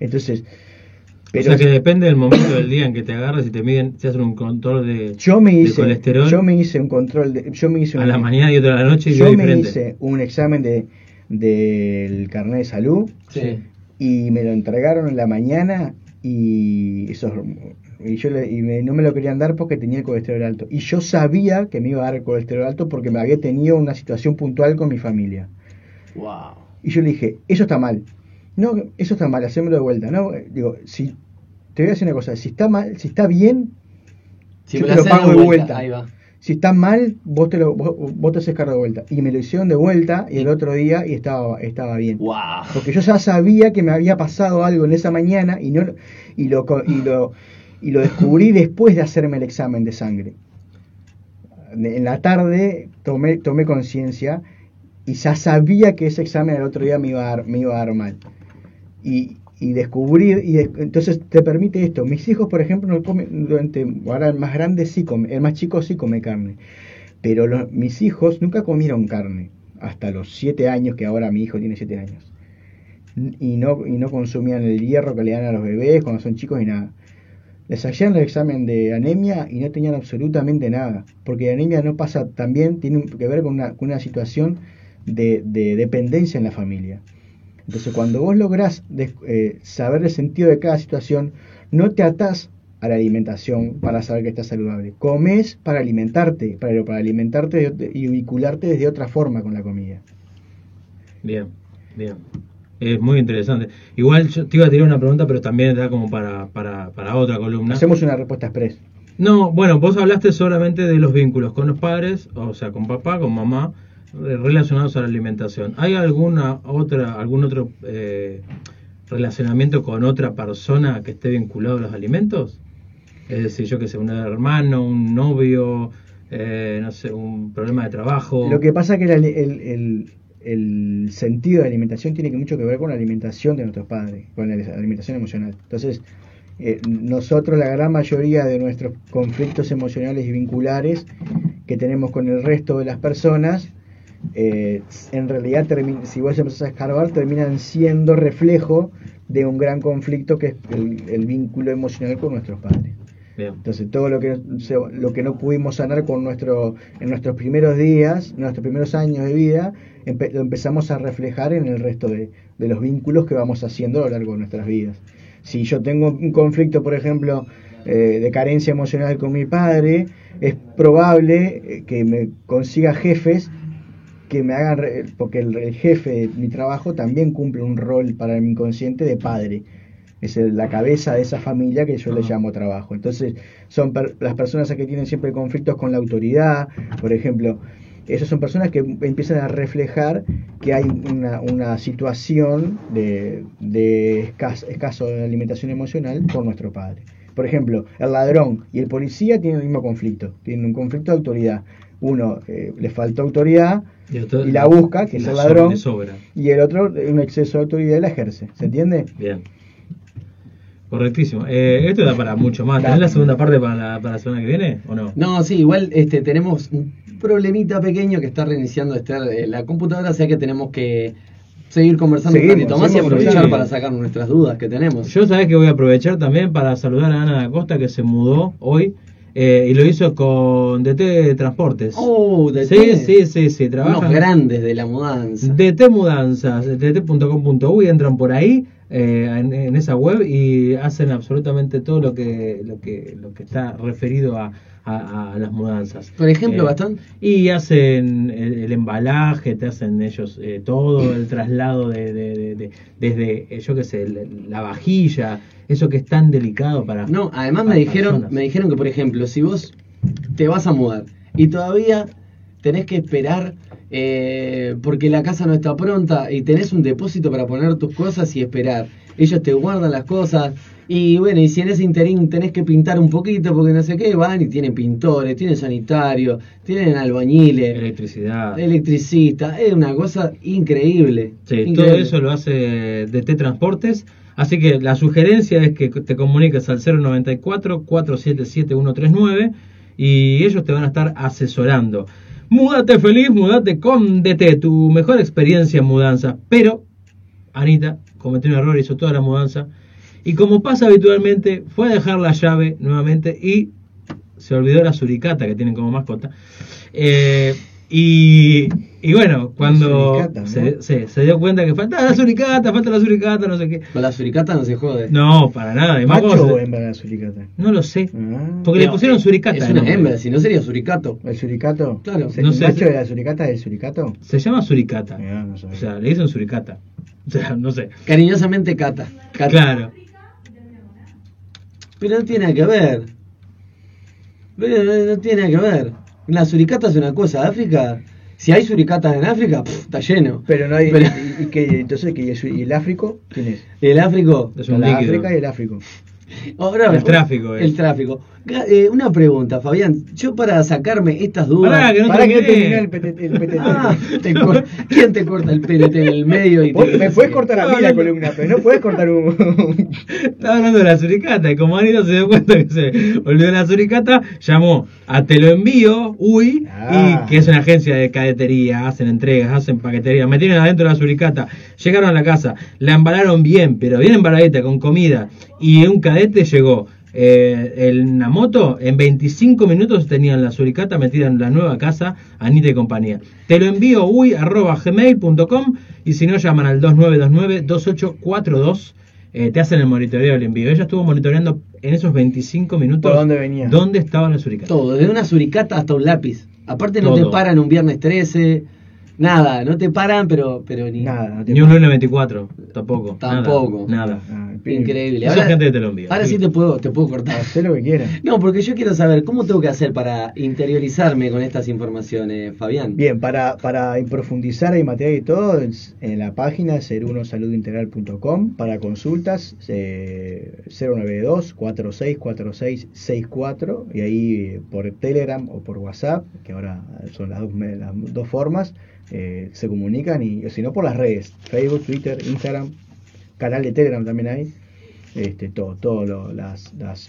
Entonces, pero o sea que depende del momento del día en que te agarras y te miden, se hacen un control de, yo me de hice, colesterol yo me hice un control, de, yo me hice a un- la mañana y otro a la noche y yo me diferente. hice un examen de del carnet de salud Sí. y me lo entregaron en la mañana y esos y yo le- y me- no me lo querían dar porque tenía el colesterol alto. Y yo sabía que me iba a dar el colesterol alto porque me había tenido una situación puntual con mi familia. Wow. Y yo le dije, eso está mal. No, eso está mal, hacémoslo de vuelta. No, digo, si te voy a decir una cosa, si está mal, si está bien, Si Yo te lo pago de vuelta. Ahí va. si está mal, vos te lo vos, vos te haces cargo de vuelta. Y me lo hicieron de vuelta y el otro día y estaba estaba bien. Wow. Porque yo ya sabía que me había pasado algo en esa mañana y no y lo y lo y lo descubrí después de hacerme el examen de sangre. En la tarde tomé tomé conciencia y ya sabía que ese examen el otro día me iba a dar, me iba a dar mal. Y, y descubrir, y entonces te permite esto. Mis hijos, por ejemplo, no comen, durante, ahora el más grande sí come, el más chico sí come carne. Pero los- mis hijos nunca comieron carne, hasta los 7 años, que ahora mi hijo tiene 7 años. Y no, y no consumían el hierro que le dan a los bebés cuando son chicos y nada. Les hacían el examen de anemia y no tenían absolutamente nada. Porque la anemia no pasa también, tiene que ver con una, situación de, de dependencia en la familia. Entonces, cuando vos lográs eh, saber el sentido de cada situación, no te atás a la alimentación para saber que estás saludable. Comes para alimentarte, para alimentarte y vincularte desde otra forma con la comida. Bien, bien. Es muy interesante. Igual yo te iba a tirar una pregunta, pero también da como para, para, para otra columna. Hacemos una respuesta express. No, bueno, vos hablaste solamente de los vínculos con los padres, o sea, con papá, con mamá, relacionados a la alimentación. ¿Hay alguna otra, algún otro eh, relacionamiento con otra persona que esté vinculado a los alimentos? Es decir, yo que sé, un hermano, un novio, eh, no sé, un problema de trabajo. Lo que pasa es que el, el- el sentido de alimentación tiene que mucho que ver con la alimentación de nuestros padres, con la alimentación emocional. Entonces, eh, nosotros, la gran mayoría de nuestros conflictos emocionales y vinculares que tenemos con el resto de las personas, eh, en realidad, si vos empezás a escarbar, terminan siendo reflejo de un gran conflicto que es el vínculo emocional con nuestros padres. Entonces todo lo que lo que no pudimos sanar con nuestro en nuestros primeros días, nuestros primeros años de vida, lo empezamos a reflejar en el resto de, de los vínculos que vamos haciendo a lo largo de nuestras vidas. Si yo tengo un conflicto, por ejemplo, eh, de carencia emocional con mi padre, es probable eh, que me consiga jefes que me hagan, porque el, el jefe de mi trabajo también cumple un rol para mi inconsciente de padre. Es la cabeza de esa familia que yo le llamo trabajo. Entonces, son per- las personas que tienen siempre conflictos con la autoridad, por ejemplo. Esas son personas que empiezan a reflejar que hay una, una situación de, de escaso, escaso de alimentación emocional por nuestro padre. Por ejemplo, el ladrón y el policía tienen el mismo conflicto, tienen un conflicto de autoridad. Uno eh, le faltó autoridad Y, la busca, que es el ladrón, sobra. y el otro un exceso de autoridad y la ejerce. ¿Se entiende? Bien. Correctísimo. Eh, esto da para mucho más. ¿Tenés la segunda parte para la, para la semana que viene o no? No, sí, igual este, tenemos un problemita pequeño que está reiniciando Esther, eh, la computadora, o sea que tenemos que seguir conversando Seguimos, un ratito más y aprovechar para sacar nuestras dudas que tenemos. Yo sabés que voy a aprovechar también para saludar a Ana da Costa que se mudó hoy eh, y lo hizo con DT Transportes. Oh, de sí, sí, sí, sí, trabajan. Unos grandes de la mudanza. DT Mudanzas, dt.com.uy, entran por ahí eh, en, en esa web y hacen absolutamente todo lo que lo que lo que está referido a, a- a las mudanzas. Por ejemplo, Eh, Gastón. Y hacen el, el embalaje, te hacen ellos eh, todo, el traslado de, de- de- de- desde, eh, yo qué sé, la, la vajilla, eso que es tan delicado para... No, además me dijeron, personas. me dijeron que por ejemplo, si vos te vas a mudar y todavía tenés que esperar eh, porque la casa no está pronta y tenés un depósito para poner tus cosas y esperar. Ellos te guardan las cosas y bueno, y si en ese interín tenés que pintar un poquito porque no sé qué, van y tienen pintores, tienen sanitarios, tienen albañiles, Electricidad. electricistas, es una cosa increíble. Sí, increíble. todo eso lo hace DT Transportes. Así que la sugerencia es que te comuniques al 094-477-139 y ellos te van a estar asesorando. Múdate feliz, múdate con DT, tu mejor experiencia en mudanza. Pero Anita cometió un error, hizo toda la mudanza y como pasa habitualmente, fue a dejar la llave nuevamente y se olvidó la suricata que tienen como mascota. Eh, y, Y bueno, cuando Suricata, ¿no? se, se- se dio cuenta que faltaba la suricata, falta la suricata, no sé qué. Con la suricata no se jode. No, para nada. y más ¿Macho o hembra la suricata? No lo sé. Ah. Porque le Pero, pusieron suricata. Es una hembra, si no sería suricato. ¿El suricato? Claro. ¿El No sé. macho de la suricata es el suricato? Se llama suricata. Ah, no. O sea, le dicen suricata. O sea, no sé. Cariñosamente Cata. Cata. Claro. Pero no tiene nada que ver. Pero no, no tiene nada que ver. La suricata es una cosa. África, si hay suricatas en África, pff, está lleno. Pero no hay. Pero- ¿Y, y qué? Entonces, ¿qué? ¿Y el, y el Áfrico? ¿Quién es? El Áfrico. Es un la líquido. África y el Áfrico. Ahora, El tráfico, eh. El tráfico. Eh, una pregunta, Fabián. Yo para sacarme estas dudas. Pará, que no Para que no terminé. termine el PTT. el PTT. Ah, te ¿Quién te corta el PNT en el medio? Y te- me puedes cortar a mí la columna, pero no puedes cortar un. Estaba hablando de la suricata y como Anita se dio cuenta que se olvidó de la suricata, llamó a Te lo envío, uy, Ah. y que es una agencia de cadetería, hacen entregas, hacen paquetería, metieron adentro de la suricata, llegaron a la casa, la embalaron bien, pero bien embaladita, con comida, y un cadete llegó. Eh, en la moto, en 25 minutos tenían la suricata metida en la nueva casa, Anita y compañía. Te lo envío uy arroba gmail.com y si no llaman al 2929-2842 eh, te hacen el monitoreo del envío. Ella estuvo monitoreando en esos 25 minutos ¿Por dónde venía? dónde estaba la suricata. Todo, desde una suricata hasta un lápiz. Aparte no Todo. te paran un viernes 13, nada, no te paran, pero, pero ni Nada, no te Ni un lunes 24, tampoco. Tampoco. Nada. nada. Ah, increíble. Esa gente te lo envía. ahora sí te puedo, te puedo cortar. Hacé lo que quieras. No, porque yo quiero saber cómo tengo que hacer para interiorizarme con estas informaciones, Fabián. Bien, para, para profundizar en material y todo, en la página serunosaludintegral.com. Para consultas, eh, 092-464664. Y ahí por Telegram o por WhatsApp, que ahora son las dos, me- las dos formas, eh, se comunican. Y si no, por las redes: Facebook, Twitter, Instagram, canal de Telegram también hay. Este, todo, todo lo- las, las,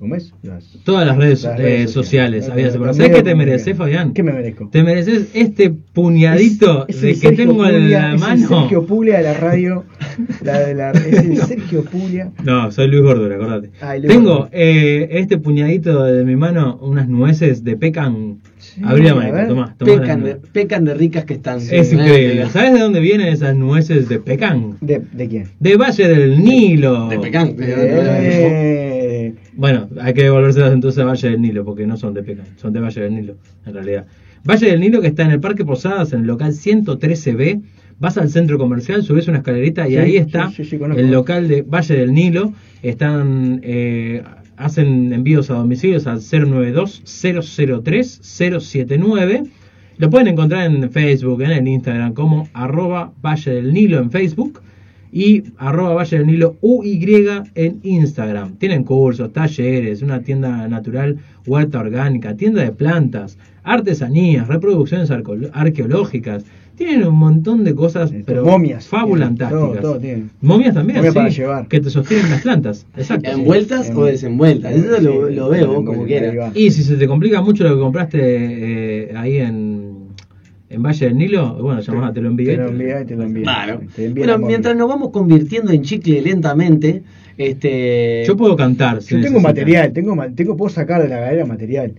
¿cómo es? Las, Todas las redes, Las eh, sociales. sociales. había- ¿Sabes qué te mereces. Fabián? ¿Qué me merezco? Te mereces este puñadito Es- es de que Sergio tengo en la es el mano. Sergio Puglia de la radio. La de la, es el Sergio Puglia. No, soy Luis Gordura, acordate. Ay, Luis Tengo eh, este puñadito de mi mano, unas nueces de pecan. Sí, Abrí la manita, tomá, tomá Pecan de, pecan de ricas que están. Es increíble. ¿Sabes de dónde vienen esas nueces de pecan? ¿De, de quién? De Valle del Nilo. De pecan. de- de- de- Eh, Bueno, hay que devolvérselas entonces a Valle del Nilo, porque no son de Pecan, son de Valle del Nilo, en realidad. Valle del Nilo que está en el Parque Posadas, en el local 113B. Vas al centro comercial, subes una escalerita y Sí, ahí está sí, sí, el local de Valle del Nilo. Están eh, hacen envíos a domicilios al 092-003-079. Lo pueden encontrar en Facebook, en el Instagram, como arroba Valle del Nilo en Facebook y arroba Valle del Nilo UY en Instagram. Tienen cursos, talleres, una tienda natural, huerta orgánica, tienda de plantas, artesanías, reproducciones arqueológicas. Tienen un montón de cosas, pero momias. fabulantásticas. Todo, todo tienen. Momias también, Momias sí, para llevar. que te sostienen las plantas. Exacto. ¿Envueltas o desenvueltas? Eso lo, Sí, lo veo como quieras. Y si se te complica mucho lo que compraste eh, ahí en, en Valle del Nilo, bueno, llamás a Te lo envío. Te lo envía y te lo envía. Claro. Te envía la Bueno, mientras nos vamos convirtiendo en chicle lentamente, este. Yo puedo cantar. si Yo tengo material, tengo, ma- tengo, puedo sacar de la galera material.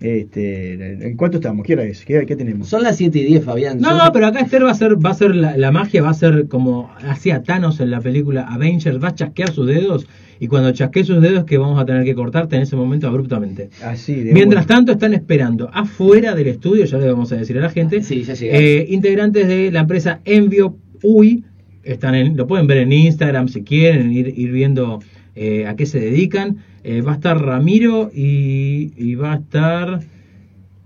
Este, ¿En cuánto estamos? ¿Qué hora es? ¿Qué, qué tenemos? Son las 7 y 10, Fabián. No, Yo- pero acá Esther va a ser, va a ser la, la magia, va a ser como hacía Thanos en la película Avengers, va a chasquear sus dedos y cuando chasquee sus dedos que vamos a tener que cortarte en ese momento abruptamente. Así, de Mientras tanto están esperando afuera del estudio, ya le vamos a decir a la gente, Sí, ya eh, integrantes de la empresa Envio UI, están en, lo pueden ver en Instagram si quieren, ir, ir viendo eh, a qué se dedican. Eh, va a estar Ramiro y, y va a estar...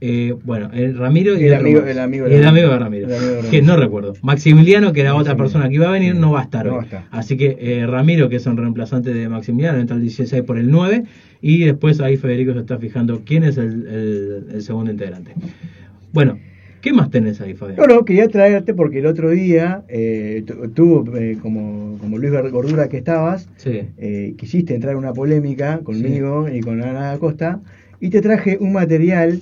eh, bueno, el Ramiro y El amigo- el amigo de el Ramiro. amigo de Ramiro, El amigo de Ramiro. que no recuerdo. Maximiliano, que era otra persona que iba a venir, no va a estar No hoy. va a estar. Así que eh, Ramiro, que es un reemplazante de Maximiliano, entra el 16 por el 9. Y después ahí Federico se está fijando quién es el segundo integrante. Bueno, ¿qué más tenés ahí, Fabián? No, no, quería traerte porque el otro día, eh, tú, eh, como, como Luis Gordura que estabas, Sí. eh, quisiste entrar en una polémica conmigo y con Ana Acosta, y te traje un material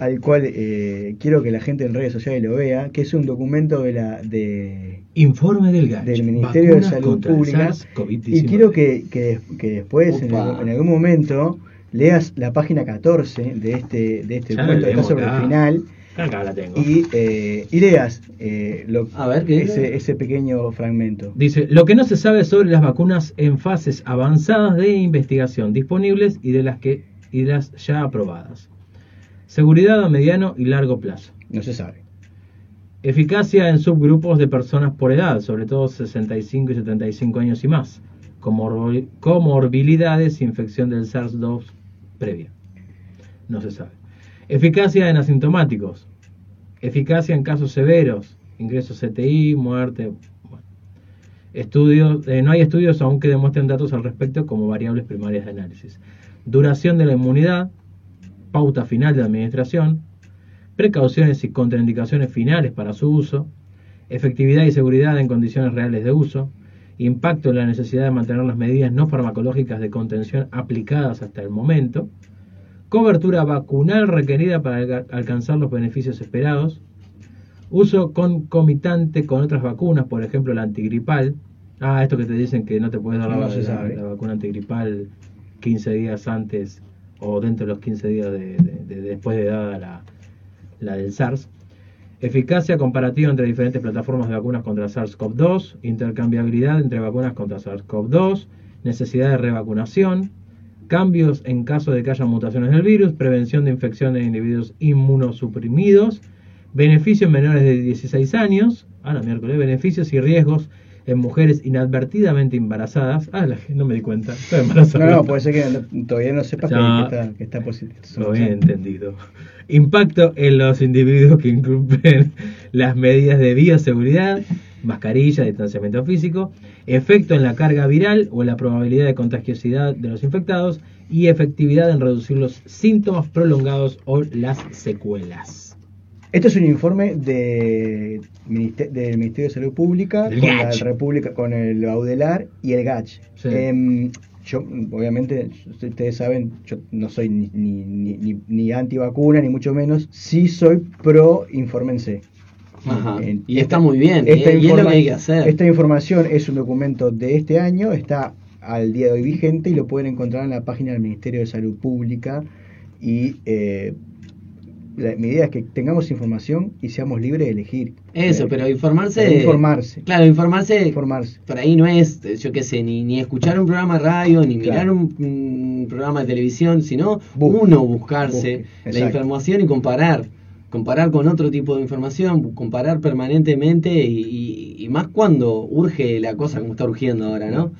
al cual eh, quiero que la gente en redes sociales lo vea, que es un documento de la de Informe del GACH. del Ministerio de Salud Pública SARS-CoV-19. y quiero que, que, que después en algún, en algún momento leas la página 14 de este de este documento está sobre acá. el final Acá la tengo. Y, eh, y leas eh, lo- A ver, ese, ese pequeño fragmento. Dice, lo que no se sabe sobre las vacunas en fases avanzadas de investigación disponibles y de las que y de las ya aprobadas. Seguridad a mediano y largo plazo. No se sabe. Eficacia en subgrupos de personas por edad, sobre todo 65 y 75 años y más. Comorbi- Comorbilidades, infección del SARS-2 previa. No se sabe. Eficacia en asintomáticos. Eficacia en casos severos. Ingresos CTI, muerte. Estudios, eh, no hay estudios aún que demuestren datos al respecto como variables primarias de análisis. Duración de la inmunidad. Pauta final de administración precauciones y contraindicaciones finales para su uso, efectividad y seguridad en condiciones reales de uso, impacto en la necesidad de mantener las medidas no farmacológicas de contención aplicadas hasta el momento, cobertura vacunal requerida para alca- alcanzar los beneficios esperados, uso concomitante con otras vacunas, por ejemplo la antigripal. Ah, esto que te dicen que no te puedes dar la, No la- vacuna antigripal 15 días antes o dentro de los 15 días de, de- de- después de dada la, la del SARS. Eficacia comparativa entre diferentes plataformas de vacunas contra SARS-CoV-2, intercambiabilidad entre vacunas contra SARS-CoV-2, necesidad de revacunación, cambios en caso de que haya mutaciones del virus, prevención de infección en individuos inmunosuprimidos, beneficios en menores de 16 años, ah, la miércoles, beneficios y riesgos en mujeres inadvertidamente embarazadas. Ah, la- no me di cuenta, estoy embarazada. No, no, puede ser que todavía no sepas No. que, está, que está positivo. Lo bien entendido. Impacto en los individuos que incumplen las medidas de bioseguridad, mascarilla, distanciamiento físico, efecto en la carga viral o en la probabilidad de contagiosidad de los infectados y efectividad en reducir los síntomas prolongados o las secuelas. Esto es un informe de, del Ministerio de Salud Pública Del con la. República, con el Audelar y el GACH. Sí. Em, yo, obviamente, ustedes saben, yo no soy ni, ni, ni, ni- ni antivacuna, ni mucho menos. Sí soy pro infórmense. Ajá. En- Y está muy bien, y- y es lo que hay que hacer. Esta información es un documento de este año, está al día de hoy vigente y lo pueden encontrar en la página del Ministerio de Salud Pública. Y eh, la- mi idea es que tengamos información y seamos libres de elegir. Eso, Eh, pero informarse. pero informarse. Claro, informarse. Informarse. Por ahí no es, yo qué sé, ni, ni escuchar un programa de radio, ni mirar Claro. un, un programa de televisión, sino Busque. uno buscarse Busque, la información y comparar. Comparar con otro tipo de información, comparar permanentemente y, y- y más cuando urge la cosa como está urgiendo ahora, ¿no?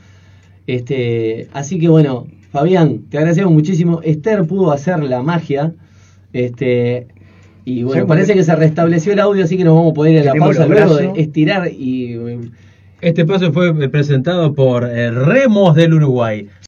Este, así que bueno, Fabián, te agradecemos muchísimo. Esther pudo hacer la magia. Este, y bueno, Sí, parece que se restableció el audio, así que nos vamos a poder ir a la pausa luego de estirar y Este paso fue presentado por eh, Remos del Uruguay.